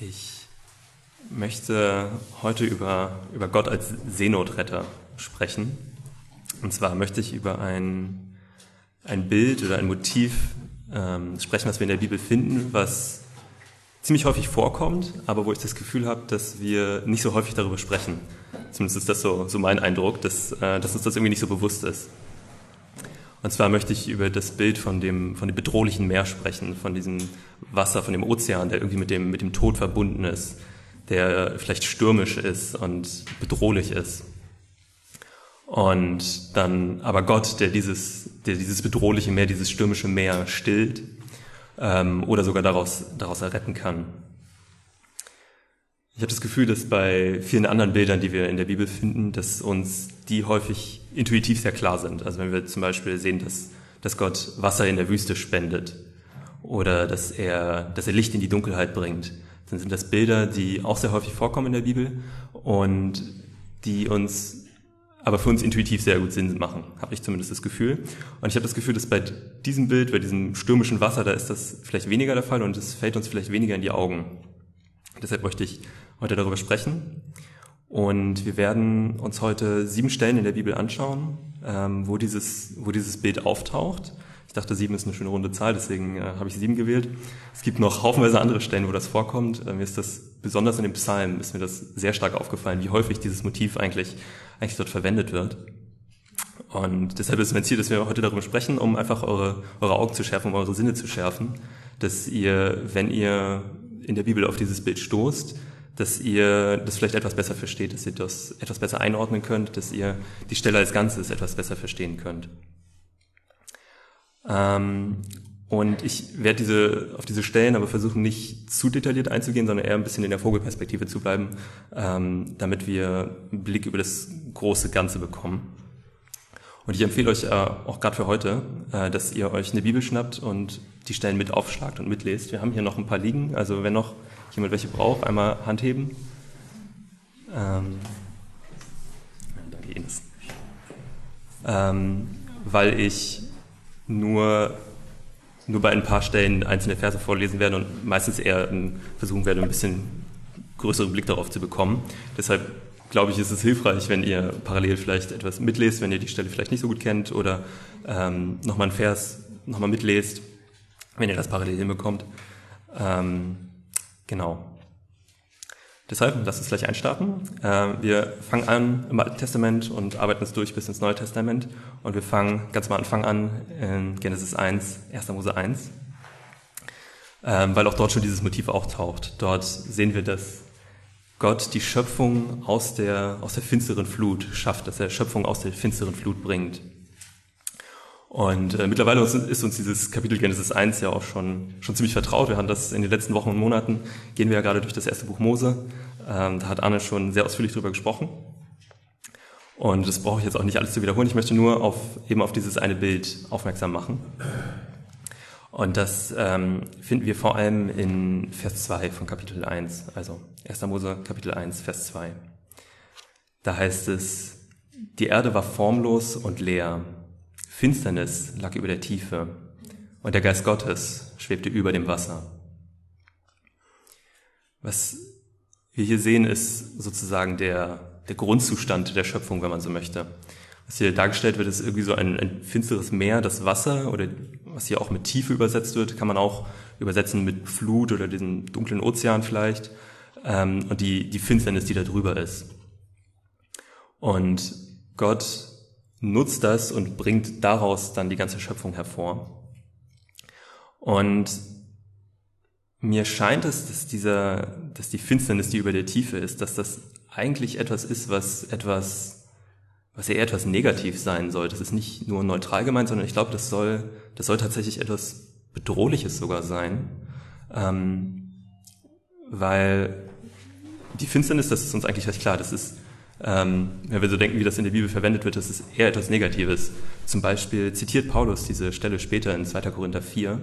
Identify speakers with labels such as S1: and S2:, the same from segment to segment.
S1: Ich möchte heute über, über Gott als Seenotretter sprechen. Und zwar möchte ich über ein, ein Bild oder ein Motiv ähm, sprechen, was wir in der Bibel finden, was ziemlich häufig vorkommt, aber wo ich das Gefühl habe, dass wir nicht so häufig darüber sprechen. Zumindest ist das so, so mein Eindruck, dass, äh, dass uns das irgendwie nicht so bewusst ist. Und zwar möchte ich über das Bild von dem, von dem bedrohlichen Meer sprechen, von diesem Wasser, von dem Ozean, der irgendwie mit dem, mit dem Tod verbunden ist, der vielleicht stürmisch ist und bedrohlich ist. Und dann aber Gott, der dieses, der dieses bedrohliche Meer, dieses stürmische Meer stillt ähm, oder sogar daraus, daraus erretten kann. Ich habe das Gefühl, dass bei vielen anderen Bildern, die wir in der Bibel finden, dass uns die häufig intuitiv sehr klar sind. Also wenn wir zum Beispiel sehen, dass, dass Gott Wasser in der Wüste spendet oder dass er, dass er Licht in die Dunkelheit bringt, dann sind das Bilder, die auch sehr häufig vorkommen in der Bibel und die uns aber für uns intuitiv sehr gut Sinn machen, habe ich zumindest das Gefühl. Und ich habe das Gefühl, dass bei diesem Bild, bei diesem stürmischen Wasser, da ist das vielleicht weniger der Fall und es fällt uns vielleicht weniger in die Augen. Deshalb möchte ich heute darüber sprechen. Und wir werden uns heute sieben Stellen in der Bibel anschauen, ähm, wo, dieses, wo dieses Bild auftaucht. Ich dachte, sieben ist eine schöne runde Zahl, deswegen äh, habe ich sieben gewählt. Es gibt noch haufenweise andere Stellen, wo das vorkommt. Äh, mir ist das besonders in dem Psalm ist mir das sehr stark aufgefallen, wie häufig dieses Motiv eigentlich, eigentlich dort verwendet wird. Und deshalb ist mein Ziel, dass wir heute darüber sprechen, um einfach eure, eure Augen zu schärfen, um eure Sinne zu schärfen, dass ihr, wenn ihr in der Bibel auf dieses Bild stoßt, dass ihr das vielleicht etwas besser versteht, dass ihr das etwas besser einordnen könnt, dass ihr die Stelle als Ganzes etwas besser verstehen könnt. Ähm, und ich werde diese, auf diese Stellen aber versuchen, nicht zu detailliert einzugehen, sondern eher ein bisschen in der Vogelperspektive zu bleiben, ähm, damit wir einen Blick über das große Ganze bekommen. Und ich empfehle euch äh, auch gerade für heute, äh, dass ihr euch eine Bibel schnappt und die Stellen mit aufschlagt und mitlest. Wir haben hier noch ein paar liegen, also wenn noch jemand welche braucht, einmal Hand heben. Ähm, danke Ines. Ähm, weil ich nur, nur bei ein paar Stellen einzelne Verse vorlesen werde und meistens eher versuchen werde, ein bisschen größeren Blick darauf zu bekommen. Deshalb glaube ich, ist es hilfreich, wenn ihr parallel vielleicht etwas mitlest, wenn ihr die Stelle vielleicht nicht so gut kennt oder ähm, nochmal einen Vers nochmal mitlest, wenn ihr das parallel hinbekommt. Ähm, Genau. Deshalb, lass uns gleich einstarten. Äh, wir fangen an im Alten Testament und arbeiten uns durch bis ins Neue Testament. Und wir fangen ganz am Anfang an in Genesis 1, 1. Mose 1, ähm, weil auch dort schon dieses Motiv auftaucht. Dort sehen wir, dass Gott die Schöpfung aus der, aus der finsteren Flut schafft, dass er Schöpfung aus der finsteren Flut bringt. Und äh, mittlerweile ist uns dieses Kapitel Genesis 1 ja auch schon, schon ziemlich vertraut. Wir haben das in den letzten Wochen und Monaten, gehen wir ja gerade durch das erste Buch Mose. Ähm, da hat Anne schon sehr ausführlich drüber gesprochen. Und das brauche ich jetzt auch nicht alles zu wiederholen. Ich möchte nur auf, eben auf dieses eine Bild aufmerksam machen. Und das ähm, finden wir vor allem in Vers 2 von Kapitel 1, also 1. Mose Kapitel 1, Vers 2. Da heißt es, die Erde war formlos und leer Finsternis lag über der Tiefe und der Geist Gottes schwebte über dem Wasser. Was wir hier sehen, ist sozusagen der, der Grundzustand der Schöpfung, wenn man so möchte. Was hier dargestellt wird, ist irgendwie so ein, ein finsteres Meer, das Wasser oder was hier auch mit Tiefe übersetzt wird, kann man auch übersetzen mit Flut oder diesem dunklen Ozean vielleicht ähm, und die, die Finsternis, die da drüber ist. Und Gott nutzt das und bringt daraus dann die ganze Schöpfung hervor. Und mir scheint es, dass dieser, dass die Finsternis, die über der Tiefe ist, dass das eigentlich etwas ist, was etwas, was eher etwas negativ sein soll. Das ist nicht nur neutral gemeint, sondern ich glaube, das soll, das soll tatsächlich etwas Bedrohliches sogar sein. Ähm, weil die Finsternis, das ist uns eigentlich recht klar, das ist ähm, wenn wir so denken, wie das in der Bibel verwendet wird, das ist eher etwas Negatives. Zum Beispiel zitiert Paulus diese Stelle später in 2. Korinther 4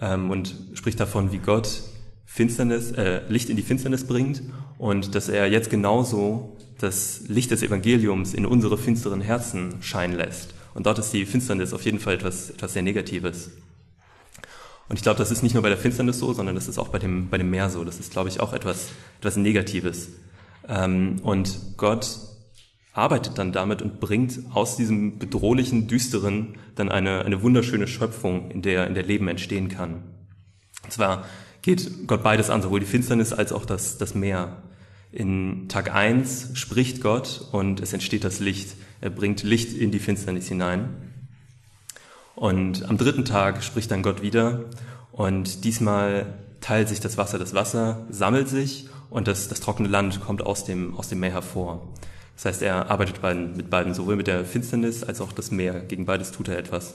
S1: ähm, und spricht davon, wie Gott Finsternis, äh, Licht in die Finsternis bringt und dass er jetzt genauso das Licht des Evangeliums in unsere finsteren Herzen scheinen lässt. Und dort ist die Finsternis auf jeden Fall etwas, etwas sehr Negatives. Und ich glaube, das ist nicht nur bei der Finsternis so, sondern das ist auch bei dem, bei dem Meer so. Das ist, glaube ich, auch etwas, etwas Negatives. Ähm, und Gott arbeitet dann damit und bringt aus diesem bedrohlichen, düsteren dann eine, eine wunderschöne Schöpfung, in der, in der Leben entstehen kann. Und zwar geht Gott beides an, sowohl die Finsternis als auch das, das Meer. In Tag eins spricht Gott und es entsteht das Licht. Er bringt Licht in die Finsternis hinein. Und am dritten Tag spricht dann Gott wieder und diesmal teilt sich das Wasser. Das Wasser sammelt sich und das, das trockene Land kommt aus dem, aus dem Meer hervor. Das heißt, er arbeitet beiden, mit beiden, sowohl mit der Finsternis als auch das Meer. Gegen beides tut er etwas.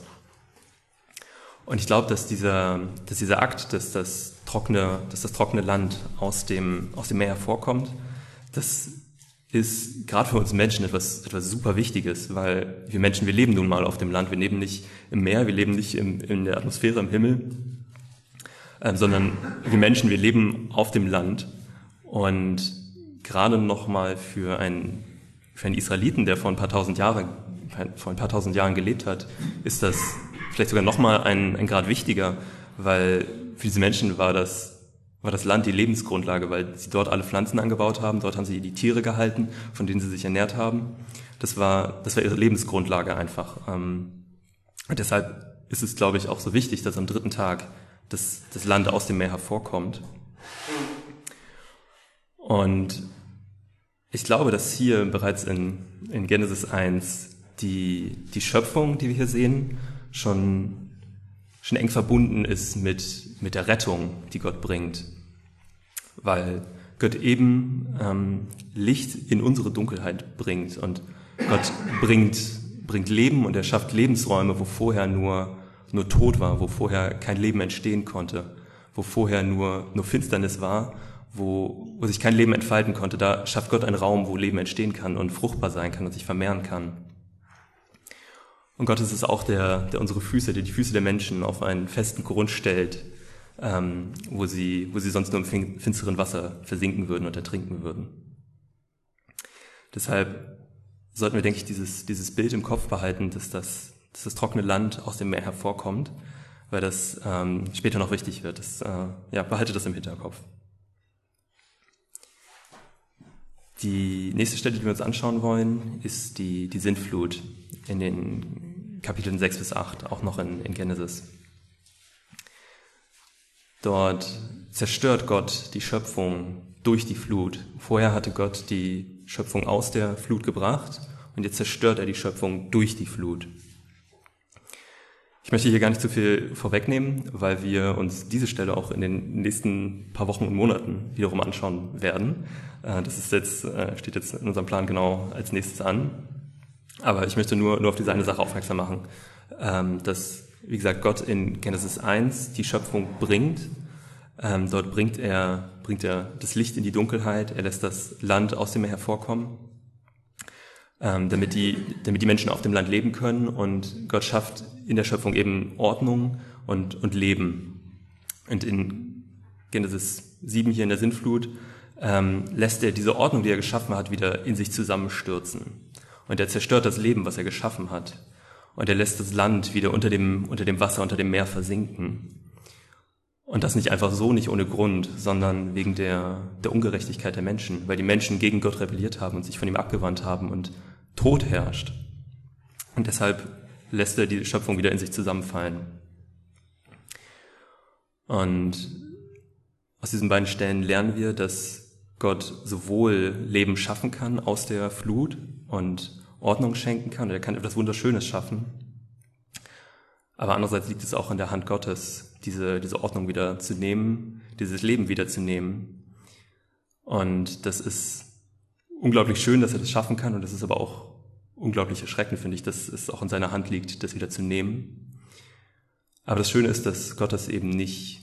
S1: Und ich glaube, dass dieser, dass dieser Akt, dass das trockene, dass das trockene Land aus dem, aus dem Meer hervorkommt, das ist gerade für uns Menschen etwas, etwas super Wichtiges, weil wir Menschen, wir leben nun mal auf dem Land, wir leben nicht im Meer, wir leben nicht im, in der Atmosphäre, im Himmel, äh, sondern wir Menschen, wir leben auf dem Land und gerade nochmal für einen, für einen Israeliten, der vor ein paar tausend Jahren, vor ein paar tausend Jahren gelebt hat, ist das vielleicht sogar nochmal ein, ein Grad wichtiger, weil für diese Menschen war das war das Land die Lebensgrundlage, weil sie dort alle Pflanzen angebaut haben, dort haben sie die Tiere gehalten, von denen sie sich ernährt haben. Das war, das war ihre Lebensgrundlage einfach. Ähm, deshalb ist es, glaube ich, auch so wichtig, dass am dritten Tag das, das Land aus dem Meer hervorkommt. Und ich glaube, dass hier bereits in, in Genesis 1 die, die Schöpfung, die wir hier sehen, schon schon eng verbunden ist mit, mit der Rettung, die Gott bringt. Weil Gott eben ähm, Licht in unsere Dunkelheit bringt und Gott bringt, bringt Leben und er schafft Lebensräume, wo vorher nur, nur Tod war, wo vorher kein Leben entstehen konnte, wo vorher nur, nur Finsternis war, wo, wo sich kein Leben entfalten konnte. Da schafft Gott einen Raum, wo Leben entstehen kann und fruchtbar sein kann und sich vermehren kann. Und Gott ist es auch, der, der unsere Füße, der die Füße der Menschen auf einen festen Grund stellt, ähm, wo, sie, wo sie sonst nur im finsteren Wasser versinken würden und ertrinken würden. Deshalb sollten wir, denke ich, dieses, dieses Bild im Kopf behalten, dass das, dass das trockene Land aus dem Meer hervorkommt, weil das ähm, später noch wichtig wird. Das, äh, ja, behalte das im Hinterkopf. Die nächste Stelle, die wir uns anschauen wollen, ist die, die Sintflut in den Kapiteln 6 bis 8, auch noch in, in Genesis. Dort zerstört Gott die Schöpfung durch die Flut. Vorher hatte Gott die Schöpfung aus der Flut gebracht und jetzt zerstört er die Schöpfung durch die Flut. Ich möchte hier gar nicht zu viel vorwegnehmen, weil wir uns diese Stelle auch in den nächsten paar Wochen und Monaten wiederum anschauen werden. Äh, das ist jetzt, äh, steht jetzt in unserem Plan genau als nächstes an. Aber ich möchte nur, nur auf diese eine Sache aufmerksam machen, ähm, dass, wie gesagt, Gott in Genesis 1 die Schöpfung bringt. Ähm, dort bringt er, bringt er das Licht in die Dunkelheit, er lässt das Land aus dem Meer hervorkommen, ähm, damit, die, damit die Menschen auf dem Land leben können. Und Gott schafft in der Schöpfung eben Ordnung und, und Leben. Und in Genesis 7 hier in der Sintflut ähm, lässt er diese Ordnung, die er geschaffen hat, wieder in sich zusammenstürzen. Und er zerstört das Leben, was er geschaffen hat. Und er lässt das Land wieder unter dem, unter dem Wasser, unter dem Meer versinken. Und das nicht einfach so, nicht ohne Grund, sondern wegen der, der Ungerechtigkeit der Menschen, weil die Menschen gegen Gott rebelliert haben und sich von ihm abgewandt haben und Tod herrscht. Und deshalb lässt er die Schöpfung wieder in sich zusammenfallen. Und aus diesen beiden Stellen lernen wir, dass Gott sowohl Leben schaffen kann aus der Flut und Ordnung schenken kann, er kann etwas Wunderschönes schaffen. Aber andererseits liegt es auch in der Hand Gottes, diese, diese Ordnung wieder zu nehmen, dieses Leben wieder zu nehmen. Und das ist unglaublich schön, dass er das schaffen kann und das ist aber auch unglaublich erschreckend, finde ich, dass es auch in seiner Hand liegt, das wieder zu nehmen. Aber das Schöne ist, dass Gott das eben nicht,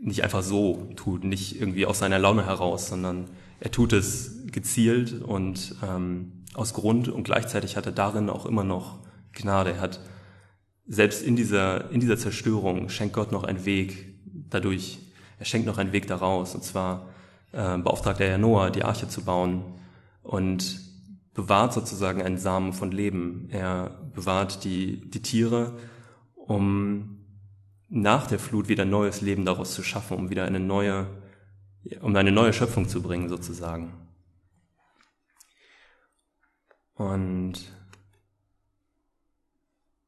S1: nicht einfach so tut, nicht irgendwie aus seiner Laune heraus, sondern er tut es gezielt und ähm, aus Grund und gleichzeitig hat er darin auch immer noch Gnade. Er hat selbst in dieser, in dieser Zerstörung schenkt Gott noch einen Weg dadurch. Er schenkt noch einen Weg daraus. Und zwar äh, beauftragt er ja Noah, die Arche zu bauen und bewahrt sozusagen einen Samen von Leben. Er bewahrt die, die Tiere, um nach der Flut wieder neues Leben daraus zu schaffen, um wieder eine neue, um eine neue Schöpfung zu bringen, sozusagen. Und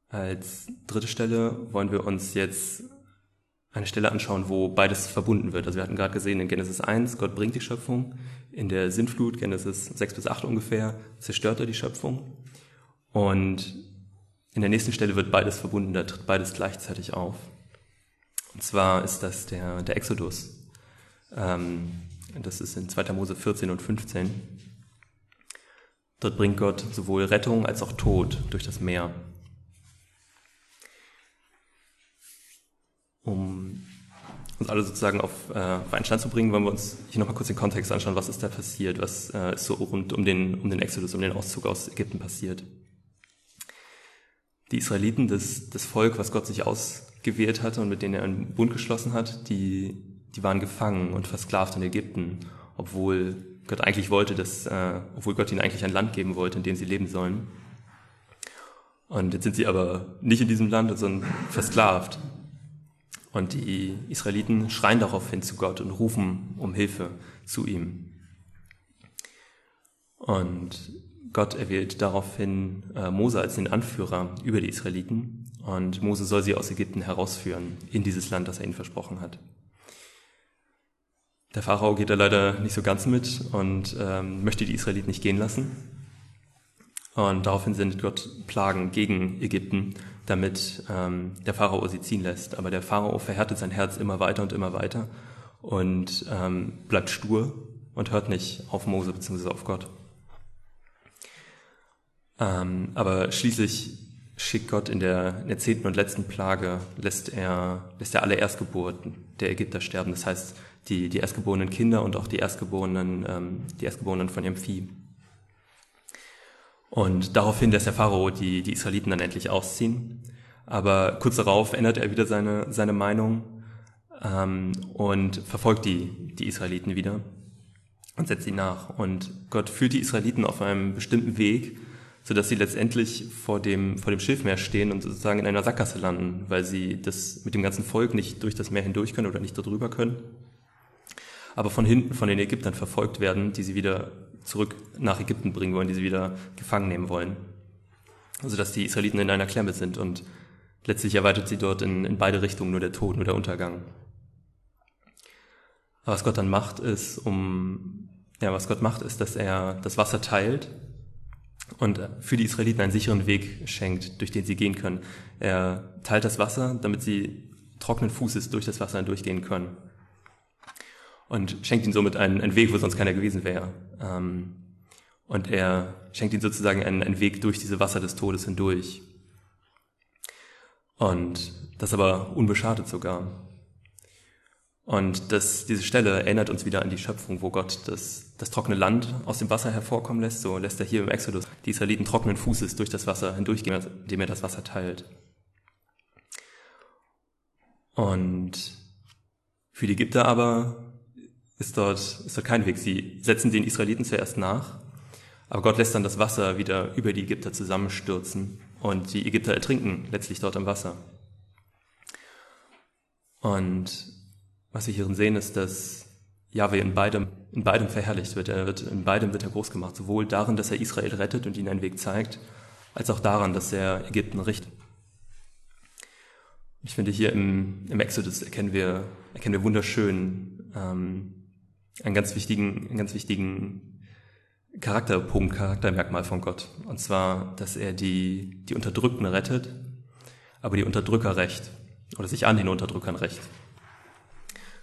S1: als dritte Stelle wollen wir uns jetzt eine Stelle anschauen, wo beides verbunden wird. Also wir hatten gerade gesehen in Genesis 1, Gott bringt die Schöpfung. In der Sintflut, Genesis 6 bis 8 ungefähr, zerstört er die Schöpfung. Und in der nächsten Stelle wird beides verbunden, da tritt beides gleichzeitig auf. Und zwar ist das der, der Exodus. Ähm, das ist in 2. Mose 14 und 15. Dort bringt Gott sowohl Rettung als auch Tod durch das Meer. Um uns alle sozusagen auf, äh, auf einen Stand zu bringen, wollen wir uns hier nochmal kurz den Kontext anschauen. Was ist da passiert? Was äh, ist so rund um den, um den Exodus, um den Auszug aus Ägypten passiert? Die Israeliten, das, das Volk, was Gott sich ausgewählt hatte und mit denen er einen Bund geschlossen hat, die, die waren gefangen und versklavt in Ägypten, obwohl Gott eigentlich wollte, dass, äh, obwohl Gott ihnen eigentlich ein Land geben wollte, in dem sie leben sollen. Und jetzt sind sie aber nicht in diesem Land, sondern versklavt. Und die Israeliten schreien daraufhin zu Gott und rufen um Hilfe zu ihm. Und Gott erwählt daraufhin äh, Mose als den Anführer über die Israeliten und Mose soll sie aus Ägypten herausführen in dieses Land, das er ihnen versprochen hat. Der Pharao geht da leider nicht so ganz mit und ähm, möchte die Israeliten nicht gehen lassen. Und daraufhin sendet Gott Plagen gegen Ägypten, damit ähm, der Pharao sie ziehen lässt. Aber der Pharao verhärtet sein Herz immer weiter und immer weiter und ähm, bleibt stur und hört nicht auf Mose bzw. auf Gott. Ähm, aber schließlich schickt Gott in der, in der zehnten und letzten Plage, lässt er, lässt er alle Erstgeburten der Ägypter sterben. Das heißt, die, die erstgeborenen Kinder und auch die Erstgeborenen, ähm, die Erstgeborenen von ihrem Vieh. Und daraufhin lässt der Pharao die, die Israeliten dann endlich ausziehen. Aber kurz darauf ändert er wieder seine, seine Meinung ähm, und verfolgt die, die Israeliten wieder und setzt sie nach. Und Gott führt die Israeliten auf einem bestimmten Weg, sodass sie letztendlich vor dem, vor dem Schilfmeer stehen und sozusagen in einer Sackgasse landen, weil sie das mit dem ganzen Volk nicht durch das Meer hindurch können oder nicht darüber können. Aber von hinten von den Ägyptern verfolgt werden, die sie wieder zurück nach Ägypten bringen wollen, die sie wieder gefangen nehmen wollen. Also dass die Israeliten in einer Klemme sind und letztlich erweitert sie dort in, in beide Richtungen nur der Tod, nur der Untergang. Aber was Gott dann macht, ist, um, ja, was Gott macht, ist, dass er das Wasser teilt und für die Israeliten einen sicheren Weg schenkt, durch den sie gehen können. Er teilt das Wasser, damit sie trockenen Fußes durch das Wasser durchgehen können und schenkt ihnen somit einen, einen Weg, wo sonst keiner gewesen wäre. Ähm, und er schenkt ihnen sozusagen einen, einen Weg durch diese Wasser des Todes hindurch. Und das aber unbeschadet sogar. Und das, diese Stelle erinnert uns wieder an die Schöpfung, wo Gott das, das trockene Land aus dem Wasser hervorkommen lässt. So lässt er hier im Exodus die Israeliten trockenen Fußes durch das Wasser hindurchgehen, indem er das Wasser teilt. Und für die Ägypter aber ist dort, ist dort kein Weg. Sie setzen den Israeliten zuerst nach, aber Gott lässt dann das Wasser wieder über die Ägypter zusammenstürzen und die Ägypter ertrinken letztlich dort im Wasser. Und was wir hierin sehen, ist, dass Yahweh in beidem, in beidem verherrlicht wird. Er wird. In beidem wird er groß gemacht. Sowohl darin, dass er Israel rettet und ihnen einen Weg zeigt, als auch daran, dass er Ägypten richtet. Ich finde, hier im, im Exodus erkennen wir, erkennen wir wunderschön ähm, einen ganz wichtigen, einen ganz wichtigen Charakterpunkt, Charaktermerkmal von Gott. Und zwar, dass er die, die Unterdrückten rettet, aber die Unterdrücker recht. Oder sich an den Unterdrückern recht.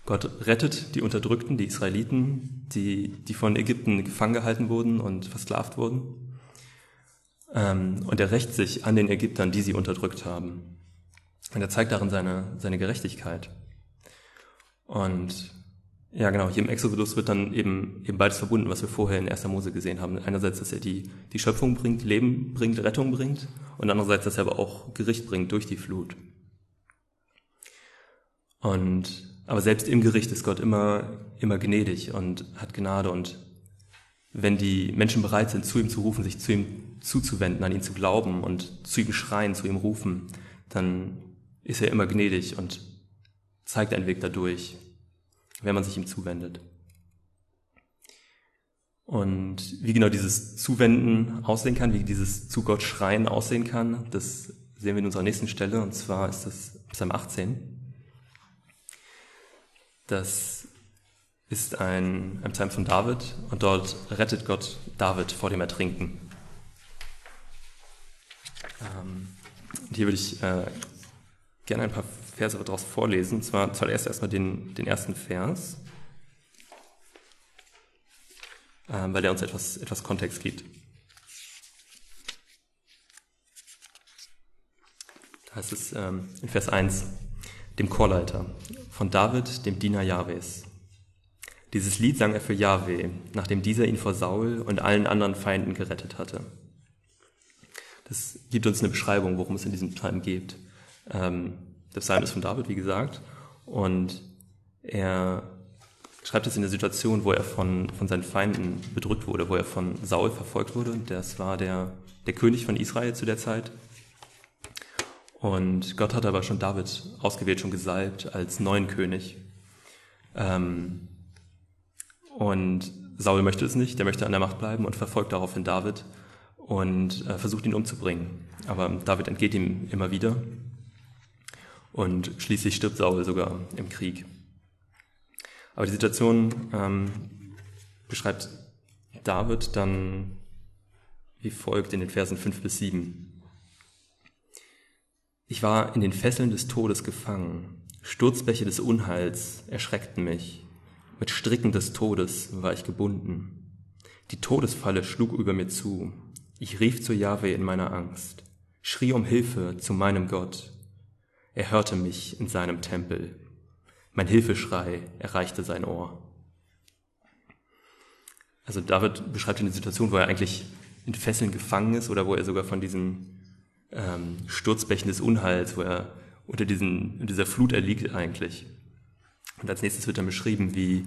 S1: Gott rettet die Unterdrückten, die Israeliten, die, die von Ägypten gefangen gehalten wurden und versklavt wurden. Ähm, und er rächt sich an den Ägyptern, die sie unterdrückt haben. Und er zeigt darin seine, seine Gerechtigkeit. Und ja, genau. Hier im Exodus wird dann eben, eben beides verbunden, was wir vorher in 1. Mose gesehen haben. Einerseits, dass er die, die Schöpfung bringt, Leben bringt, Rettung bringt und andererseits, dass er aber auch Gericht bringt durch die Flut. Und, aber selbst im Gericht ist Gott immer, immer gnädig und hat Gnade und wenn die Menschen bereit sind, zu ihm zu rufen, sich zu ihm zuzuwenden, an ihn zu glauben und zu ihm schreien, zu ihm rufen, dann ist er immer gnädig und zeigt einen Weg dadurch, wenn man sich ihm zuwendet. Und wie genau dieses Zuwenden aussehen kann, wie dieses zu Gott schreien aussehen kann, das sehen wir in unserer nächsten Stelle, und zwar ist das Psalm 18. Das ist ein, ein Psalm von David und dort rettet Gott David vor dem Ertrinken. Ähm, hier würde ich äh, gerne ein paar Verse daraus vorlesen. Und zwar zuallererst erstmal den, den ersten Vers, äh, weil der uns etwas, etwas Kontext gibt. Da heißt es ähm, in Vers 1, dem Chorleiter, von David, dem Diener Jahwes. Dieses Lied sang er für Jahwe, nachdem dieser ihn vor Saul und allen anderen Feinden gerettet hatte. Das gibt uns eine Beschreibung, worum es in diesem Psalm geht. Ähm, der Psalm ist von David, wie gesagt, und er schreibt es in der Situation, wo er von, von seinen Feinden bedrückt wurde, wo er von Saul verfolgt wurde. Das war der, der König von Israel zu der Zeit. Und Gott hat aber schon David ausgewählt, schon gesalbt als neuen König. Ähm, und Saul möchte es nicht, der möchte an der Macht bleiben und verfolgt daraufhin David und äh, versucht ihn umzubringen. Aber David entgeht ihm immer wieder und schließlich stirbt Saul sogar im Krieg. Aber die Situation ähm, beschreibt David dann wie folgt in den Versen 5 bis 7. Ich war in den Fesseln des Todes gefangen, Sturzbäche des Unheils erschreckten mich, mit Stricken des Todes war ich gebunden. Die Todesfalle schlug über mir zu, ich rief zu Jahwe in meiner Angst, schrie um Hilfe zu meinem Gott. Er hörte mich in seinem Tempel. Mein Hilfeschrei erreichte sein Ohr. Also David beschreibt eine Situation, wo er eigentlich in Fesseln gefangen ist oder wo er sogar von diesen ähm, Sturzbächen des Unheils, wo er unter diesen, dieser Flut erliegt eigentlich. Und als nächstes wird dann beschrieben, wie,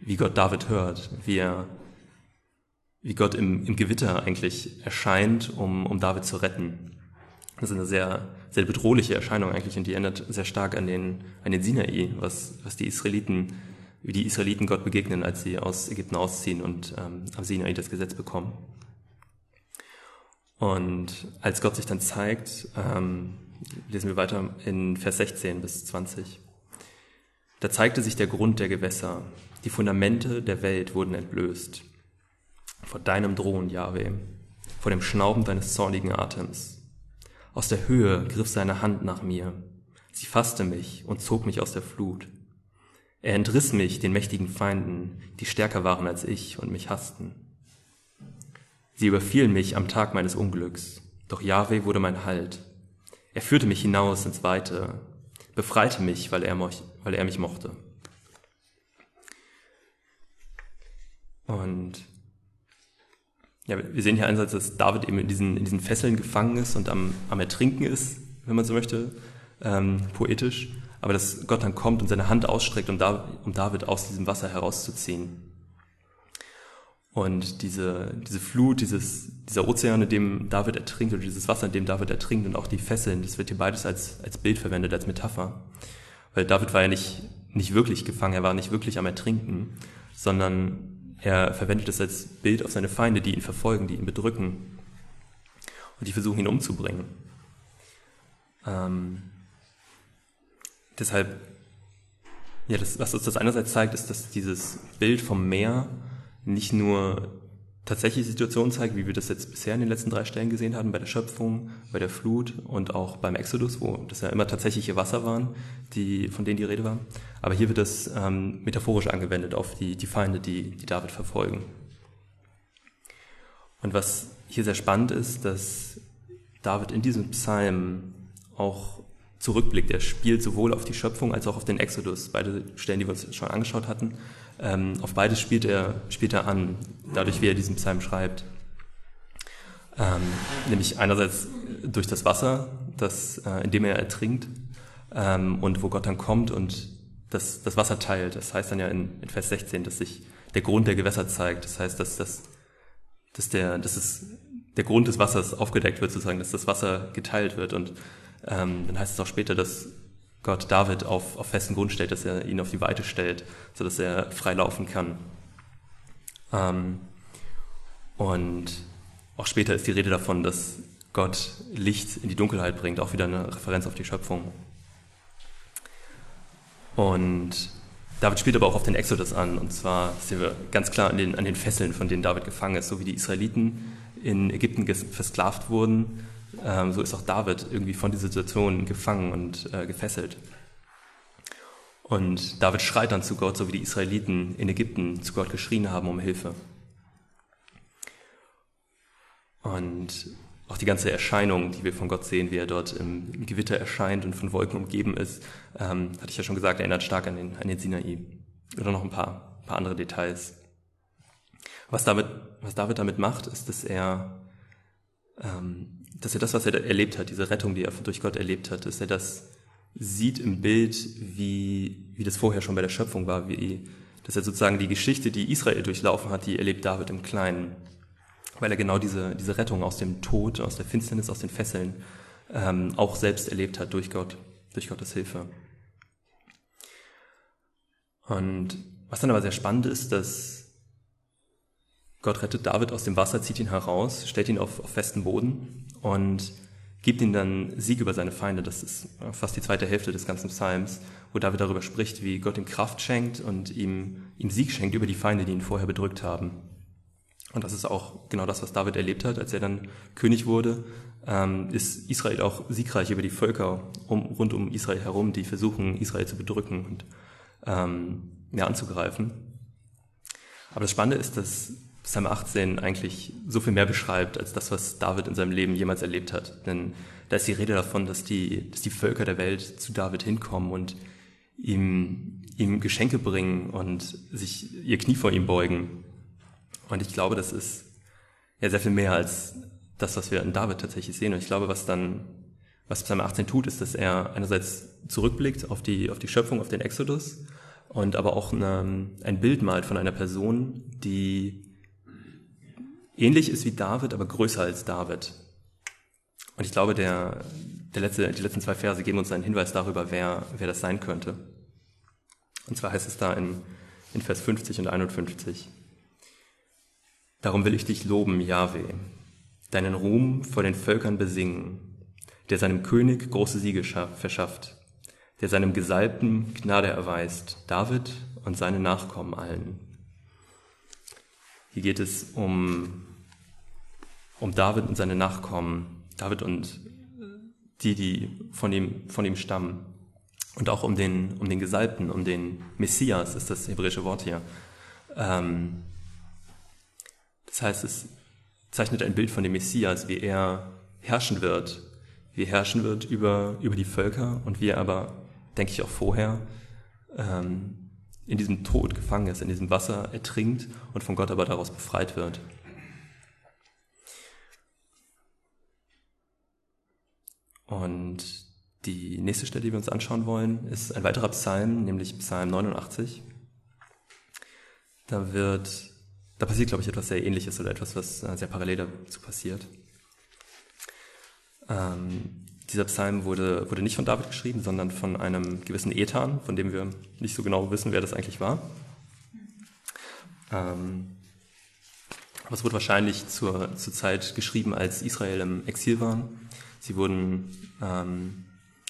S1: wie Gott David hört, wie er wie Gott im, im Gewitter eigentlich erscheint, um, um David zu retten. Das ist eine sehr, sehr bedrohliche Erscheinung eigentlich und die erinnert sehr stark an den, an den Sinai, was, was die Israeliten, wie die Israeliten Gott begegnen, als sie aus Ägypten ausziehen und ähm, am Sinai das Gesetz bekommen. Und als Gott sich dann zeigt, ähm, lesen wir weiter in Vers 16 bis 20. Da zeigte sich der Grund der Gewässer, die Fundamente der Welt wurden entblößt vor deinem Drohen, Jahwe, vor dem Schnauben deines zornigen Atems. Aus der Höhe griff seine Hand nach mir. Sie fasste mich und zog mich aus der Flut. Er entriss mich den mächtigen Feinden, die stärker waren als ich und mich hassten. Sie überfielen mich am Tag meines Unglücks, doch Jahwe wurde mein Halt. Er führte mich hinaus ins Weite, befreite mich, weil er, weil er mich mochte. Und ja, wir sehen hier einerseits, dass David eben in diesen, in diesen Fesseln gefangen ist und am, am Ertrinken ist, wenn man so möchte, ähm, poetisch, aber dass Gott dann kommt und seine Hand ausstreckt, um, da, um David aus diesem Wasser herauszuziehen. Und diese, diese Flut, dieses, dieser Ozean, in dem David ertrinkt, oder dieses Wasser, in dem David ertrinkt, und auch die Fesseln, das wird hier beides als, als Bild verwendet, als Metapher. Weil David war ja nicht, nicht wirklich gefangen, er war nicht wirklich am Ertrinken, sondern er verwendet es als Bild auf seine Feinde, die ihn verfolgen, die ihn bedrücken und die versuchen ihn umzubringen. Ähm, deshalb, ja, das, was uns das einerseits zeigt, ist, dass dieses Bild vom Meer nicht nur tatsächliche Situationen zeigt, wie wir das jetzt bisher in den letzten drei Stellen gesehen haben, bei der Schöpfung, bei der Flut und auch beim Exodus, wo das ja immer tatsächliche Wasser waren, die, von denen die Rede war. Aber hier wird das ähm, metaphorisch angewendet auf die, die Feinde, die, die David verfolgen. Und was hier sehr spannend ist, dass David in diesem Psalm auch zurückblickt. Er spielt sowohl auf die Schöpfung als auch auf den Exodus, beide Stellen, die wir uns schon angeschaut hatten. Ähm, auf beides spielt er, spielt er an, dadurch, wie er diesen Psalm schreibt. Ähm, nämlich einerseits durch das Wasser, das, äh, in dem er ertrinkt, ähm, und wo Gott dann kommt und das, das Wasser teilt. Das heißt dann ja in, in Vers 16, dass sich der Grund der Gewässer zeigt. Das heißt, dass, dass, dass, der, dass es, der Grund des Wassers aufgedeckt wird, sozusagen, dass das Wasser geteilt wird. Und ähm, dann heißt es auch später, dass Gott David auf, auf festen Grund stellt, dass er ihn auf die Weite stellt, sodass er frei laufen kann. Ähm, und auch später ist die Rede davon, dass Gott Licht in die Dunkelheit bringt, auch wieder eine Referenz auf die Schöpfung. Und David spielt aber auch auf den Exodus an, und zwar sehen wir ganz klar an den, an den Fesseln, von denen David gefangen ist, so wie die Israeliten in Ägypten versklavt wurden, so ist auch David irgendwie von dieser Situation gefangen und äh, gefesselt. Und David schreit dann zu Gott, so wie die Israeliten in Ägypten zu Gott geschrien haben um Hilfe. Und auch die ganze Erscheinung, die wir von Gott sehen, wie er dort im Gewitter erscheint und von Wolken umgeben ist, ähm, hatte ich ja schon gesagt, erinnert stark an den, an den Sinai. Oder noch ein paar, paar andere Details. Was David, was David damit macht, ist, dass er, ähm, dass er das, was er erlebt hat, diese Rettung, die er durch Gott erlebt hat, dass er das sieht im Bild, wie, wie das vorher schon bei der Schöpfung war, wie, dass er sozusagen die Geschichte, die Israel durchlaufen hat, die erlebt David im Kleinen weil er genau diese, diese Rettung aus dem Tod, aus der Finsternis, aus den Fesseln ähm, auch selbst erlebt hat durch Gott, durch Gottes Hilfe. Und was dann aber sehr spannend ist, dass Gott rettet David aus dem Wasser, zieht ihn heraus, stellt ihn auf, auf festen Boden und gibt ihm dann Sieg über seine Feinde. Das ist fast die zweite Hälfte des ganzen Psalms, wo David darüber spricht, wie Gott ihm Kraft schenkt und ihm, ihm Sieg schenkt über die Feinde, die ihn vorher bedrückt haben. Und das ist auch genau das, was David erlebt hat, als er dann König wurde, ähm, ist Israel auch siegreich über die Völker um, rund um Israel herum, die versuchen, Israel zu bedrücken und ähm, ja, anzugreifen. Aber das Spannende ist, dass Psalm 18 eigentlich so viel mehr beschreibt, als das, was David in seinem Leben jemals erlebt hat. Denn da ist die Rede davon, dass die, dass die Völker der Welt zu David hinkommen und ihm, ihm Geschenke bringen und sich ihr Knie vor ihm beugen und ich glaube, das ist ja sehr viel mehr als das, was wir in David tatsächlich sehen. Und ich glaube, was dann, was Psalm 18 tut, ist, dass er einerseits zurückblickt auf die, auf die Schöpfung, auf den Exodus und aber auch eine, ein Bild malt von einer Person, die ähnlich ist wie David, aber größer als David. Und ich glaube, der, der letzte, die letzten zwei Verse geben uns einen Hinweis darüber, wer, wer das sein könnte. Und zwar heißt es da in, in Vers 50 und 51. Darum will ich dich loben, Jahwe, deinen Ruhm vor den Völkern besingen, der seinem König große Siege verschafft, der seinem Gesalbten Gnade erweist, David und seine Nachkommen allen. Hier geht es um, um David und seine Nachkommen, David und die, die von ihm, von ihm stammen. Und auch um den, um den Gesalbten, um den Messias ist das hebräische Wort hier. Ähm, das heißt, es zeichnet ein Bild von dem Messias, wie er herrschen wird, wie er herrschen wird über, über die Völker und wie er aber, denke ich auch vorher, ähm, in diesem Tod gefangen ist, in diesem Wasser ertrinkt und von Gott aber daraus befreit wird. Und die nächste Stelle, die wir uns anschauen wollen, ist ein weiterer Psalm, nämlich Psalm 89. Da wird da passiert, glaube ich, etwas sehr Ähnliches oder etwas, was äh, sehr parallel dazu passiert. Ähm, dieser Psalm wurde, wurde nicht von David geschrieben, sondern von einem gewissen Ethan, von dem wir nicht so genau wissen, wer das eigentlich war. Ähm, aber es wurde wahrscheinlich zur, zur Zeit geschrieben, als Israel im Exil war. Sie wurden ähm,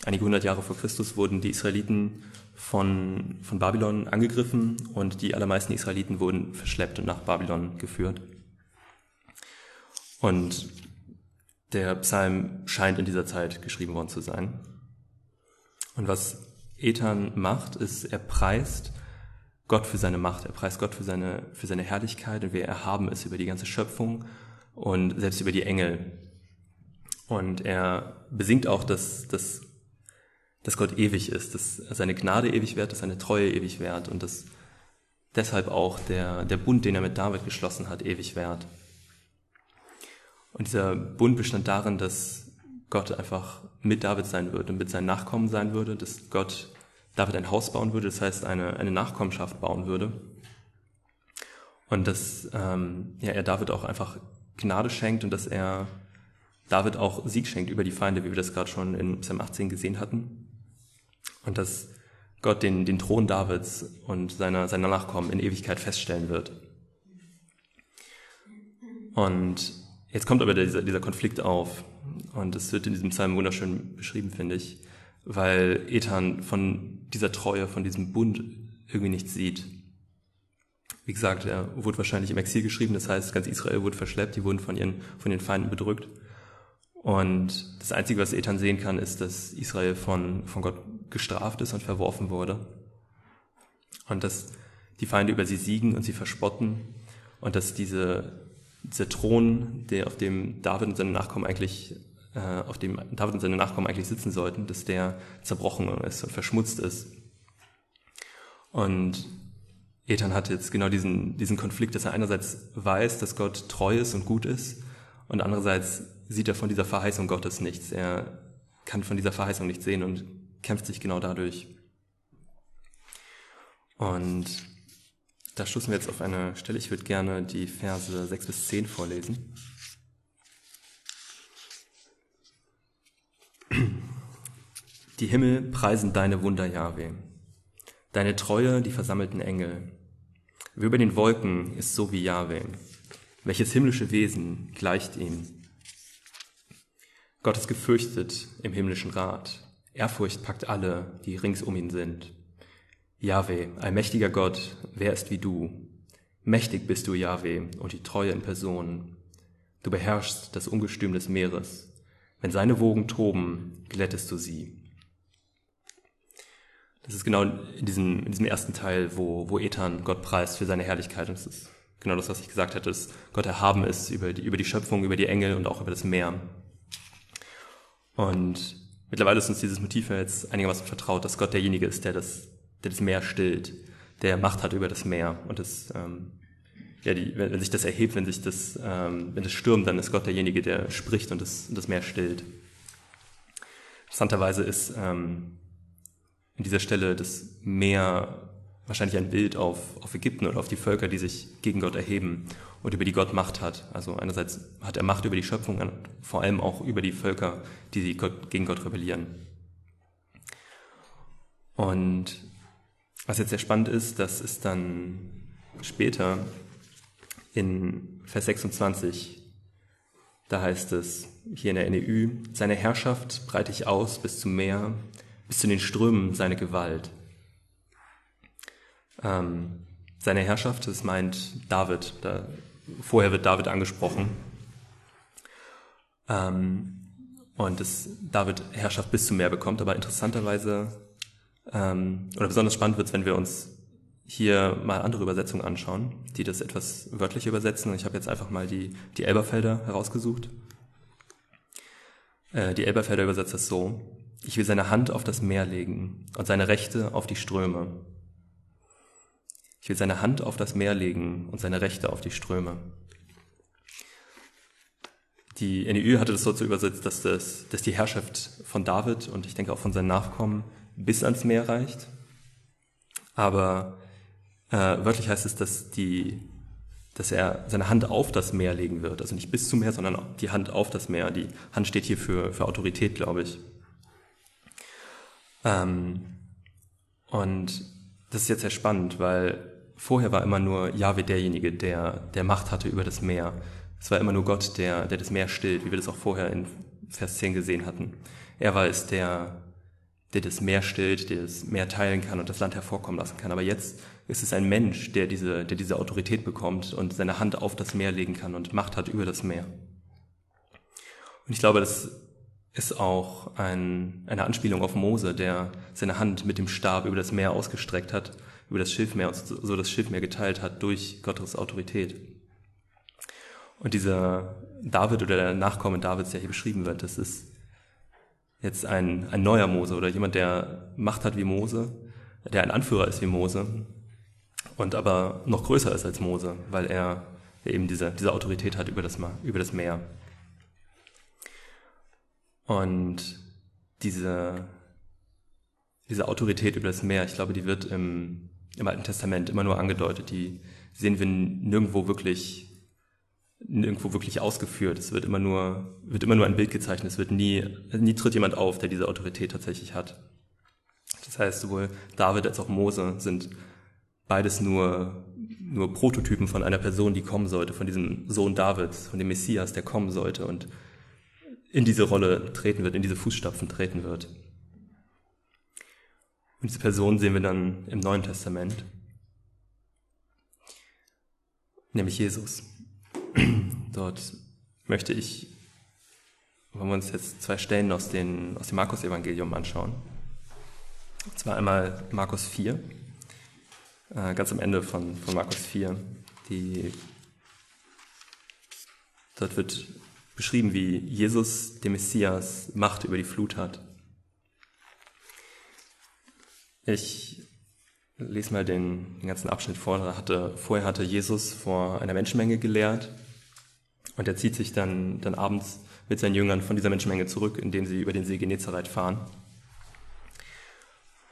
S1: einige hundert Jahre vor Christus wurden die Israeliten von, von Babylon angegriffen und die allermeisten Israeliten wurden verschleppt und nach Babylon geführt. Und der Psalm scheint in dieser Zeit geschrieben worden zu sein. Und was Ethan macht, ist, er preist Gott für seine Macht, er preist Gott für seine, für seine Herrlichkeit und wie er erhaben ist über die ganze Schöpfung und selbst über die Engel. Und er besingt auch das, das dass Gott ewig ist, dass seine Gnade ewig währt, dass seine Treue ewig währt und dass deshalb auch der, der Bund, den er mit David geschlossen hat, ewig währt. Und dieser Bund bestand darin, dass Gott einfach mit David sein würde, mit seinen Nachkommen sein würde, dass Gott David ein Haus bauen würde, das heißt eine, eine Nachkommenschaft bauen würde. Und dass ähm, ja, er David auch einfach Gnade schenkt und dass er David auch Sieg schenkt über die Feinde, wie wir das gerade schon in Psalm 18 gesehen hatten. und dass Gott den, den Thron Davids und seiner, seiner Nachkommen in Ewigkeit feststellen wird. Und jetzt kommt aber dieser, dieser Konflikt auf und es wird in diesem Psalm wunderschön beschrieben, finde ich, weil Ethan von dieser Treue, von diesem Bund irgendwie nichts sieht. Wie gesagt, er wurde wahrscheinlich im Exil geschrieben, das heißt, ganz Israel wurde verschleppt, die wurden von ihren, von den Feinden bedrückt. Und das Einzige, was Ethan sehen kann, ist, dass Israel von, von Gott gestraft ist und verworfen wurde. Und dass die Feinde über sie siegen und sie verspotten. Und dass diese, dieser Thron, der, auf dem David und seine Nachkommen eigentlich, äh, auf dem David und seine Nachkommen eigentlich sitzen sollten, dass der zerbrochen ist und verschmutzt ist. Und Ethan hat jetzt genau diesen, diesen Konflikt, dass er einerseits weiß, dass Gott treu ist und gut ist und andererseits sieht er von dieser Verheißung Gottes nichts. Er kann von dieser Verheißung nichts sehen und kämpft sich genau dadurch. Und da stoßen wir jetzt auf eine Stelle. Ich würde gerne die Verse 6 bis 10 vorlesen. Die Himmel preisen deine Wunder, Jahwe deine Treue, die versammelten Engel. Wer über den Wolken ist so wie Jahwe. Welches himmlische Wesen gleicht ihm? Gott ist gefürchtet im himmlischen Rat. Ehrfurcht packt alle, die rings um ihn sind. Jahwe, allmächtiger Gott, wer ist wie du? Mächtig bist du, Jahwe, und die Treue in Person. Du beherrschst das Ungestüm des Meeres. Wenn seine Wogen toben, glättest du sie. Das ist genau in diesem, in diesem ersten Teil, wo, wo Ethan Gott preist für seine Herrlichkeit. Und das ist genau das, was ich gesagt hatte, dass Gott erhaben ist über die, über die Schöpfung, über die Engel und auch über das Meer. Und mittlerweile ist uns dieses Motiv jetzt einigermaßen vertraut, dass Gott derjenige ist, der das, der das Meer stillt, der Macht hat über das Meer. Und das, ähm, ja, die, wenn, wenn sich das erhebt, wenn sich das, ähm, wenn es stürmt, dann ist Gott derjenige, der spricht und das, das Meer stillt. Interessanterweise ist ähm, an dieser Stelle das Meer wahrscheinlich ein Bild auf, auf Ägypten oder auf die Völker, die sich gegen Gott erheben und über die Gott Macht hat. Also einerseits hat er Macht über die Schöpfung vor allem auch über die Völker, die gegen Gott rebellieren. Und was jetzt sehr spannend ist, das ist dann später in Vers 26, da heißt es hier in der NEU, seine Herrschaft breite ich aus bis zum Meer, bis zu den Strömen seine Gewalt. Ähm, seine Herrschaft, das meint David. Da, vorher wird David angesprochen. Ähm, und dass David Herrschaft bis zum Meer bekommt. Aber interessanterweise, ähm, oder besonders spannend wird es, wenn wir uns hier mal andere Übersetzungen anschauen, die das etwas wörtlich übersetzen. Ich habe jetzt einfach mal die, die Elberfelder herausgesucht. Äh, die Elberfelder übersetzt das so. Ich will seine Hand auf das Meer legen und seine Rechte auf die Ströme. Ich will seine Hand auf das Meer legen und seine Rechte auf die Ströme. Die NEU hatte das so zu übersetzt, dass, das, dass die Herrschaft von David und ich denke auch von seinen Nachkommen bis ans Meer reicht. Aber äh, wörtlich heißt es, dass, die, dass er seine Hand auf das Meer legen wird. Also nicht bis zum Meer, sondern die Hand auf das Meer. Die Hand steht hier für, für Autorität, glaube ich. Ähm, und das ist jetzt sehr spannend, weil vorher war immer nur Jahwe derjenige, der, der Macht hatte über das Meer. Es war immer nur Gott, der, der das Meer stillt, wie wir das auch vorher in Vers 10 gesehen hatten. Er war es, der, der das Meer stillt, der das Meer teilen kann und das Land hervorkommen lassen kann. Aber jetzt ist es ein Mensch, der diese, der diese Autorität bekommt und seine Hand auf das Meer legen kann und Macht hat über das Meer. Und ich glaube, das ist auch ein, eine Anspielung auf Mose, der seine Hand mit dem Stab über das Meer ausgestreckt hat, über das Schilfmeer und so das Schilfmeer geteilt hat durch Gottes Autorität. Und dieser David oder der Nachkommen Davids, der hier beschrieben wird, das ist jetzt ein, ein neuer Mose oder jemand, der Macht hat wie Mose, der ein Anführer ist wie Mose und aber noch größer ist als Mose, weil er eben diese, diese Autorität hat über das, über das Meer. Und diese, diese Autorität über das Meer, ich glaube, die wird im, im Alten Testament immer nur angedeutet. Die sehen wir nirgendwo wirklich, nirgendwo wirklich ausgeführt. Es wird immer nur, wird immer nur ein Bild gezeichnet. Es wird nie, nie tritt jemand auf, der diese Autorität tatsächlich hat. Das heißt, sowohl David als auch Mose sind beides nur, nur Prototypen von einer Person, die kommen sollte, von diesem Sohn Davids, von dem Messias, der kommen sollte und in diese Rolle treten wird, in diese Fußstapfen treten wird. Und diese Person sehen wir dann im Neuen Testament, nämlich Jesus. Dort möchte ich, wollen wir uns jetzt zwei Stellen aus, den, aus dem Markus-Evangelium anschauen. Und zwar einmal Markus 4, äh, ganz am Ende von, von Markus 4. Die, dort wird beschrieben, wie Jesus, der Messias, Macht über die Flut hat. Ich lese mal den, den ganzen Abschnitt vor. Hatte, vorher hatte Jesus vor einer Menschenmenge gelehrt und er zieht sich dann, dann abends mit seinen Jüngern von dieser Menschenmenge zurück, indem sie über den See Genezareth fahren.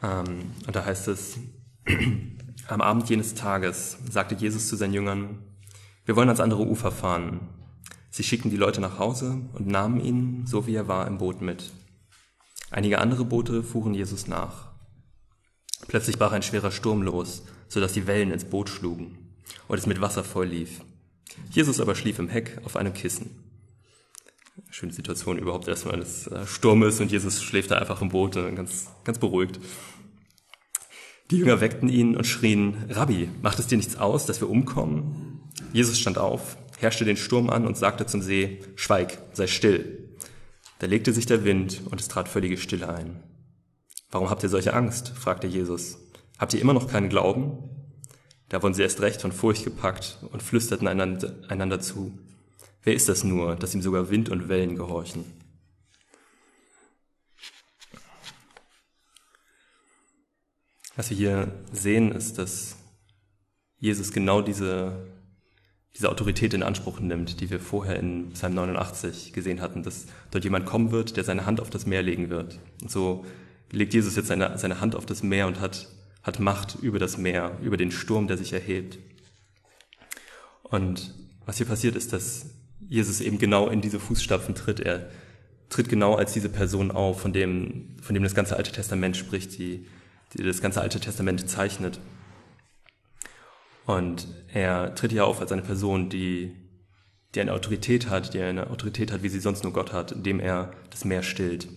S1: Ähm, und da heißt es, am Abend jenes Tages sagte Jesus zu seinen Jüngern, wir wollen ans andere Ufer fahren. Sie schickten die Leute nach Hause und nahmen ihn, so wie er war, im Boot mit. Einige andere Boote fuhren Jesus nach. Plötzlich brach ein schwerer Sturm los, so dass die Wellen ins Boot schlugen und es mit Wasser voll lief. Jesus aber schlief im Heck auf einem Kissen. Schöne Situation überhaupt erstmal, dass äh, Sturm ist und Jesus schläft da einfach im Boot, äh, ganz, ganz beruhigt. Die Jünger weckten ihn und schrien, Rabbi, macht es dir nichts aus, dass wir umkommen? Jesus stand auf, herrschte den Sturm an und sagte zum See, Schweig, sei still. Da legte sich der Wind und es trat völlige Stille ein. Warum habt ihr solche Angst? fragte Jesus. Habt ihr immer noch keinen Glauben? Da wurden sie erst recht von Furcht gepackt und flüsterten einander, zu. Wer ist das nur, dass ihm sogar Wind und Wellen gehorchen? Was wir hier sehen, ist, dass Jesus genau diese, diese Autorität in Anspruch nimmt, die wir vorher in Psalm 89 gesehen hatten, dass dort jemand kommen wird, der seine Hand auf das Meer legen wird. Und so legt Jesus jetzt seine, seine Hand auf das Meer und hat hat Macht über das Meer, über den Sturm, der sich erhebt. Und was hier passiert ist, dass Jesus eben genau in diese Fußstapfen tritt. Er tritt genau als diese Person auf, von dem, von dem das ganze Alte Testament spricht, die, die das ganze Alte Testament zeichnet. Und er tritt hier auf als eine Person, die, die eine Autorität hat, die eine Autorität hat, wie sie sonst nur Gott hat, indem er das Meer stillt.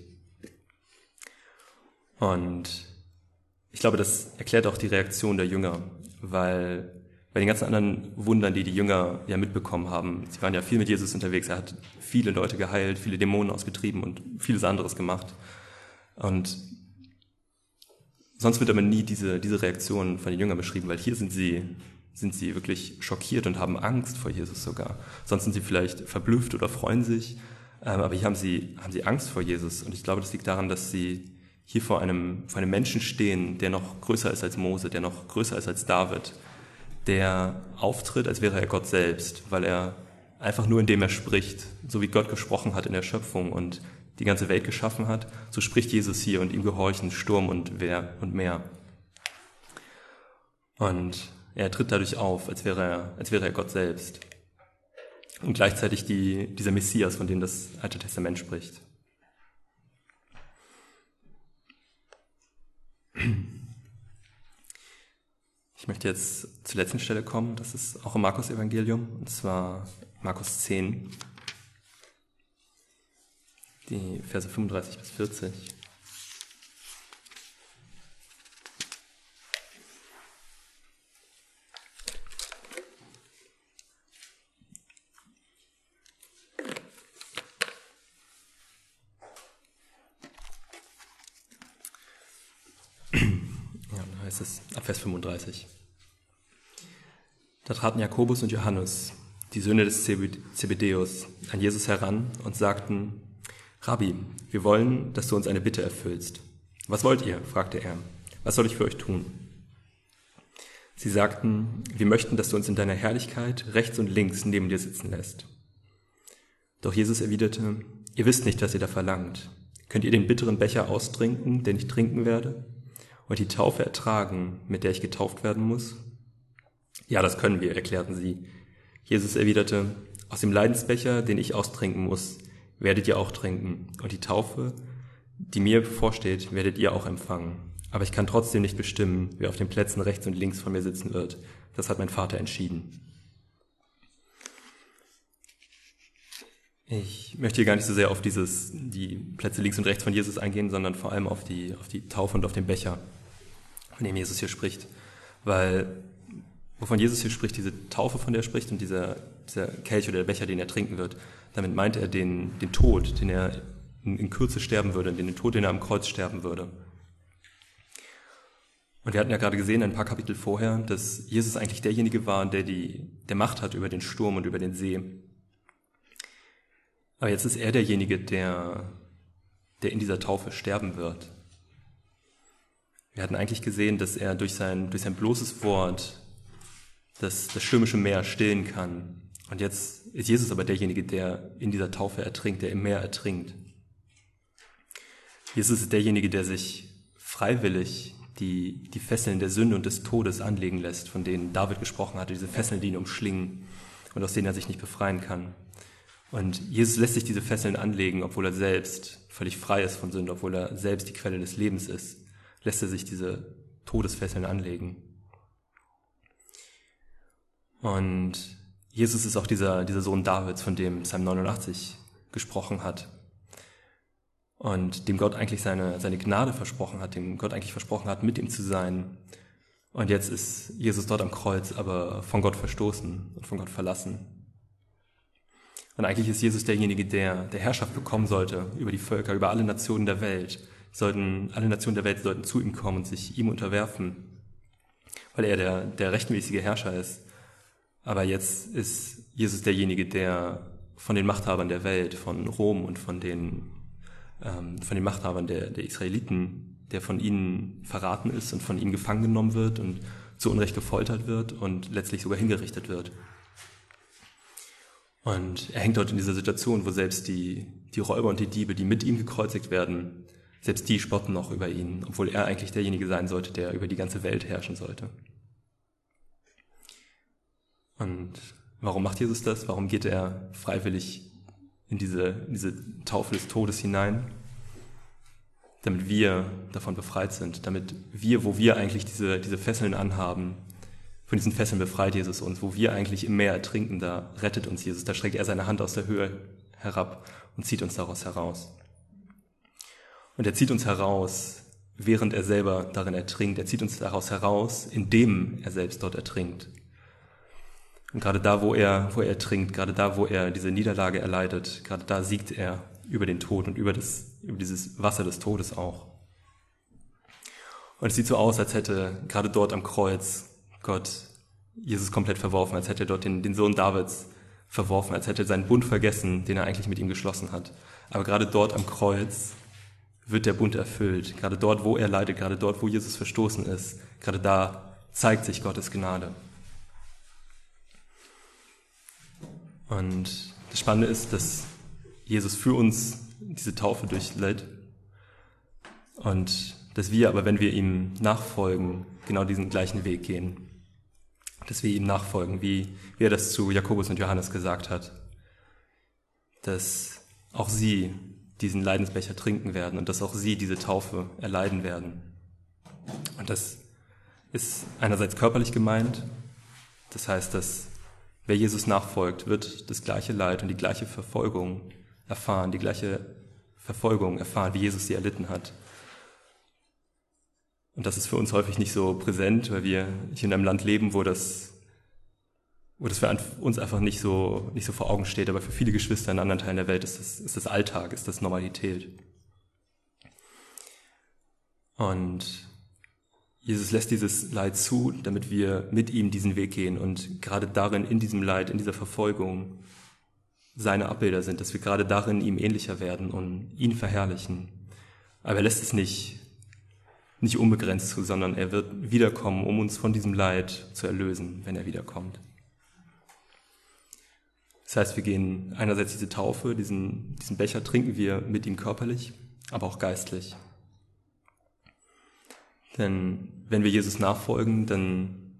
S1: Und ich glaube, das erklärt auch die Reaktion der Jünger, weil bei den ganzen anderen Wundern, die die Jünger ja mitbekommen haben, sie waren ja viel mit Jesus unterwegs, er hat viele Leute geheilt, viele Dämonen ausgetrieben und vieles anderes gemacht. Und sonst wird aber nie diese, diese Reaktion von den Jüngern beschrieben, weil hier sind sie, sind sie wirklich schockiert und haben Angst vor Jesus sogar. Sonst sind sie vielleicht verblüfft oder freuen sich, ähm, aber hier haben sie, haben sie Angst vor Jesus. Und ich glaube, das liegt daran, dass sie hier vor einem, vor einem Menschen stehen, der noch größer ist als Mose, der noch größer ist als David, der auftritt, als wäre er Gott selbst, weil er einfach nur indem er spricht, so wie Gott gesprochen hat in der Schöpfung und die ganze Welt geschaffen hat, so spricht Jesus hier und ihm gehorchen Sturm und Wehr und Meer. Und er tritt dadurch auf, als wäre er, als wäre er Gott selbst. Und gleichzeitig die, dieser Messias, von dem das Alte Testament spricht. Ich möchte jetzt zur letzten Stelle kommen, das ist auch im Markus-Evangelium, und zwar Markus 10, die Verse 35 bis 40. heißt es ab Vers 35. Da traten Jakobus und Johannes, die Söhne des Zebedeus, an Jesus heran und sagten, Rabbi, wir wollen, dass du uns eine Bitte erfüllst. Was wollt ihr? fragte er. Was soll ich für euch tun? Sie sagten, wir möchten, dass du uns in deiner Herrlichkeit rechts und links neben dir sitzen lässt. Doch Jesus erwiderte, ihr wisst nicht, was ihr da verlangt. Könnt ihr den bitteren Becher austrinken, den ich trinken werde? Und die Taufe ertragen, mit der ich getauft werden muss? Ja, das können wir, erklärten sie. Jesus erwiderte, aus dem Leidensbecher, den ich austrinken muss, werdet ihr auch trinken, und die Taufe, die mir bevorsteht, werdet ihr auch empfangen. Aber ich kann trotzdem nicht bestimmen, wer auf den Plätzen rechts und links von mir sitzen wird. Das hat mein Vater entschieden. Ich möchte hier gar nicht so sehr auf dieses, die Plätze links und rechts von Jesus eingehen, sondern vor allem auf die, auf die Taufe und auf den Becher, von dem Jesus hier spricht. Weil, wovon Jesus hier spricht, diese Taufe, von der er spricht und dieser, dieser Kelch oder der Becher, den er trinken wird, damit meint er den, den Tod, den er in, in Kürze sterben würde, den Tod, den er am Kreuz sterben würde. Und wir hatten ja gerade gesehen, ein paar Kapitel vorher, dass Jesus eigentlich derjenige war, der die, der Macht hat über den Sturm und über den See. Aber jetzt ist er derjenige, der, der in dieser Taufe sterben wird. Wir hatten eigentlich gesehen, dass er durch sein, durch sein bloßes Wort das, das stürmische Meer stillen kann. Und jetzt ist Jesus aber derjenige, der in dieser Taufe ertrinkt, der im Meer ertrinkt. Jesus ist derjenige, der sich freiwillig die, die Fesseln der Sünde und des Todes anlegen lässt, von denen David gesprochen hatte, diese Fesseln, die ihn umschlingen und aus denen er sich nicht befreien kann. Und Jesus lässt sich diese Fesseln anlegen, obwohl er selbst völlig frei ist von Sünde, obwohl er selbst die Quelle des Lebens ist, lässt er sich diese Todesfesseln anlegen. Und Jesus ist auch dieser, dieser Sohn Davids, von dem Psalm 89 gesprochen hat und dem Gott eigentlich seine, seine Gnade versprochen hat, dem Gott eigentlich versprochen hat, mit ihm zu sein. Und jetzt ist Jesus dort am Kreuz, aber von Gott verstoßen und von Gott verlassen. Und eigentlich ist Jesus derjenige, der, der Herrschaft bekommen sollte über die Völker, über alle Nationen der Welt. Sollten, alle Nationen der Welt sollten zu ihm kommen und sich ihm unterwerfen, weil er der, der rechtmäßige Herrscher ist. Aber jetzt ist Jesus derjenige, der von den Machthabern der Welt, von Rom und von den ähm, von den Machthabern der, der Israeliten, der von ihnen verraten ist und von ihnen gefangen genommen wird und zu Unrecht gefoltert wird und letztlich sogar hingerichtet wird. Und er hängt dort in dieser Situation, wo selbst die, die Räuber und die Diebe, die mit ihm gekreuzigt werden, selbst die spotten noch über ihn, obwohl er eigentlich derjenige sein sollte, der über die ganze Welt herrschen sollte. Und warum macht Jesus das? Warum geht er freiwillig in diese, in diese Taufe des Todes hinein, damit wir davon befreit sind, damit wir, wo wir eigentlich diese, diese Fesseln anhaben, von diesen Fesseln befreit Jesus uns, wo wir eigentlich im Meer ertrinken, da rettet uns Jesus, da streckt er seine Hand aus der Höhe herab und zieht uns daraus heraus. Und er zieht uns heraus, während er selber darin ertrinkt. Er zieht uns daraus heraus, indem er selbst dort ertrinkt. Und gerade da, wo er, wo er ertrinkt, gerade da, wo er diese Niederlage erleidet, gerade da siegt er über den Tod und über, das, über dieses Wasser des Todes auch. Und es sieht so aus, als hätte gerade dort am Kreuz Gott Jesus komplett verworfen, als hätte er dort den, den Sohn Davids verworfen, als hätte er seinen Bund vergessen, den er eigentlich mit ihm geschlossen hat. Aber gerade dort am Kreuz wird der Bund erfüllt. Gerade dort, wo er leidet, gerade dort, wo Jesus verstoßen ist, gerade da zeigt sich Gottes Gnade. Und das Spannende ist, dass Jesus für uns diese Taufe durchleidt und dass wir aber, wenn wir ihm nachfolgen, genau diesen gleichen Weg gehen. Dass wir ihm nachfolgen, wie, wie er das zu Jakobus und Johannes gesagt hat. Dass auch sie diesen Leidensbecher trinken werden und dass auch sie diese Taufe erleiden werden. Und das ist einerseits körperlich gemeint. Das heißt, dass Wer Jesus nachfolgt, wird das gleiche Leid und die gleiche Verfolgung erfahren, die gleiche Verfolgung erfahren, wie Jesus sie erlitten hat. Und das ist für uns häufig nicht so präsent, weil wir hier in einem Land leben, wo das, wo das für uns einfach nicht so, nicht so vor Augen steht. Aber für viele Geschwister in anderen Teilen der Welt ist das, ist das Alltag, ist das Normalität. Und Jesus lässt dieses Leid zu, damit wir mit ihm diesen Weg gehen und gerade darin, in diesem Leid, in dieser Verfolgung, seine Abbilder sind, dass wir gerade darin ihm ähnlicher werden und ihn verherrlichen. Aber er lässt es nicht, nicht unbegrenzt zu, sondern er wird wiederkommen, um uns von diesem Leid zu erlösen, wenn er wiederkommt. Das heißt, wir gehen einerseits diese Taufe, diesen, diesen Becher trinken wir mit ihm körperlich, aber auch geistlich. Denn wenn wir Jesus nachfolgen, dann,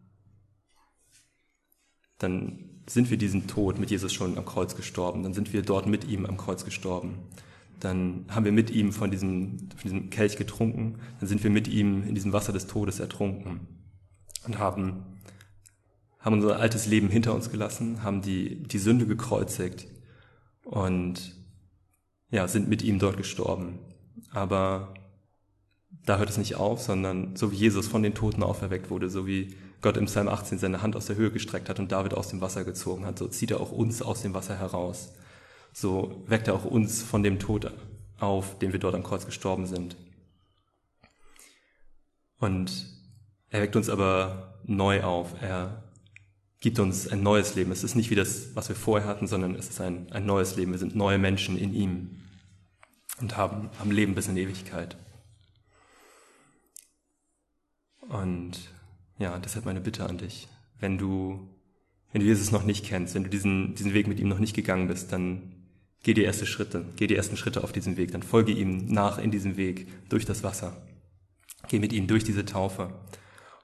S1: dann sind wir diesen Tod mit Jesus schon am Kreuz gestorben. Dann sind wir dort mit ihm am Kreuz gestorben. dann haben wir mit ihm von diesem, von diesem Kelch getrunken, dann sind wir mit ihm in diesem Wasser des Todes ertrunken und haben, haben unser altes Leben hinter uns gelassen, haben die, die Sünde gekreuzigt und ja, sind mit ihm dort gestorben. Aber da hört es nicht auf, sondern so wie Jesus von den Toten auferweckt wurde, so wie Gott im Psalm 18 seine Hand aus der Höhe gestreckt hat und David aus dem Wasser gezogen hat, so zieht er auch uns aus dem Wasser heraus. So weckt er auch uns von dem Tod auf, dem wir dort am Kreuz gestorben sind. Und er weckt uns aber neu auf. Er gibt uns ein neues Leben. Es ist nicht wie das, was wir vorher hatten, sondern es ist ein, ein neues Leben. Wir sind neue Menschen in ihm und haben, haben Leben bis in Ewigkeit. Und ja, deshalb meine Bitte an dich. Wenn du, wenn du Jesus noch nicht kennst, wenn du diesen, diesen Weg mit ihm noch nicht gegangen bist, dann geh die erste Schritte, geh die ersten Schritte auf diesem Weg, dann folge ihm nach in diesem Weg durch das Wasser. Geh mit ihm durch diese Taufe.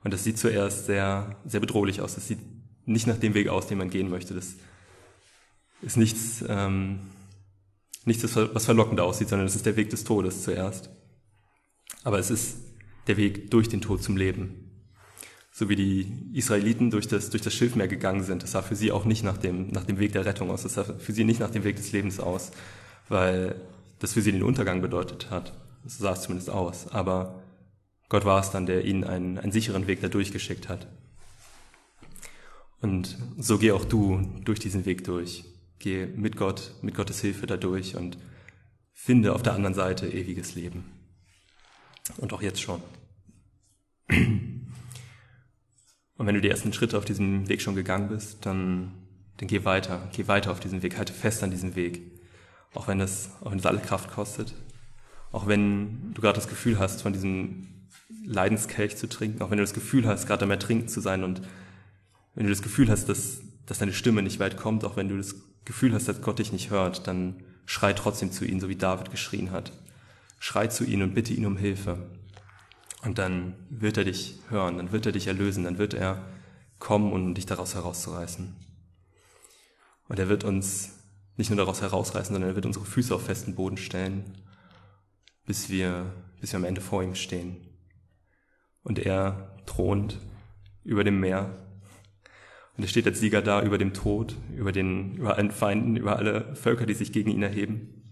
S1: Und das sieht zuerst sehr, sehr bedrohlich aus. Das sieht nicht nach dem Weg aus, den man gehen möchte. Das ist nichts, ähm, nichts, was verlockend aussieht, sondern es ist der Weg des Todes zuerst. Aber es ist der Weg durch den Tod zum Leben. So wie die Israeliten durch das, durch das Schilfmeer gegangen sind. Das sah für sie auch nicht nach dem, nach dem Weg der Rettung aus. Das sah für sie nicht nach dem Weg des Lebens aus, weil das für sie den Untergang bedeutet hat. So sah es zumindest aus. Aber Gott war es dann, der ihnen einen, einen sicheren Weg da durchgeschickt hat. Und so geh auch du durch diesen Weg durch. Geh mit Gott, mit Gottes Hilfe da durch und finde auf der anderen Seite ewiges Leben. Und auch jetzt schon. Und wenn du die ersten Schritte auf diesem Weg schon gegangen bist, dann, dann geh weiter, geh weiter auf diesem Weg, halte fest an diesem Weg. Auch wenn das, auch wenn es alle Kraft kostet. Auch wenn du gerade das Gefühl hast, von diesem Leidenskelch zu trinken, auch wenn du das Gefühl hast, gerade am Ertrinken zu sein und wenn du das Gefühl hast, dass, dass deine Stimme nicht weit kommt, auch wenn du das Gefühl hast, dass Gott dich nicht hört, dann schrei trotzdem zu ihm, so wie David geschrien hat. Schrei zu ihm und bitte ihn um Hilfe. Und dann wird er dich hören, dann wird er dich erlösen, dann wird er kommen, um dich daraus herauszureißen. Und er wird uns nicht nur daraus herausreißen, sondern er wird unsere Füße auf festen Boden stellen, bis wir, bis wir am Ende vor ihm stehen. Und er thront über dem Meer. Und er steht als Sieger da über dem Tod, über den, über allen Feinden, über alle Völker, die sich gegen ihn erheben.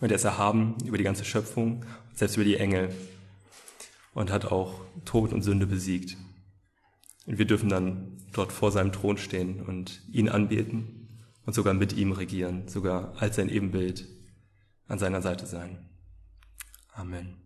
S1: Und er ist erhaben über die ganze Schöpfung, selbst über die Engel und hat auch Tod und Sünde besiegt. Und wir dürfen dann dort vor seinem Thron stehen und ihn anbeten und sogar mit ihm regieren, sogar als sein Ebenbild an seiner Seite sein. Amen.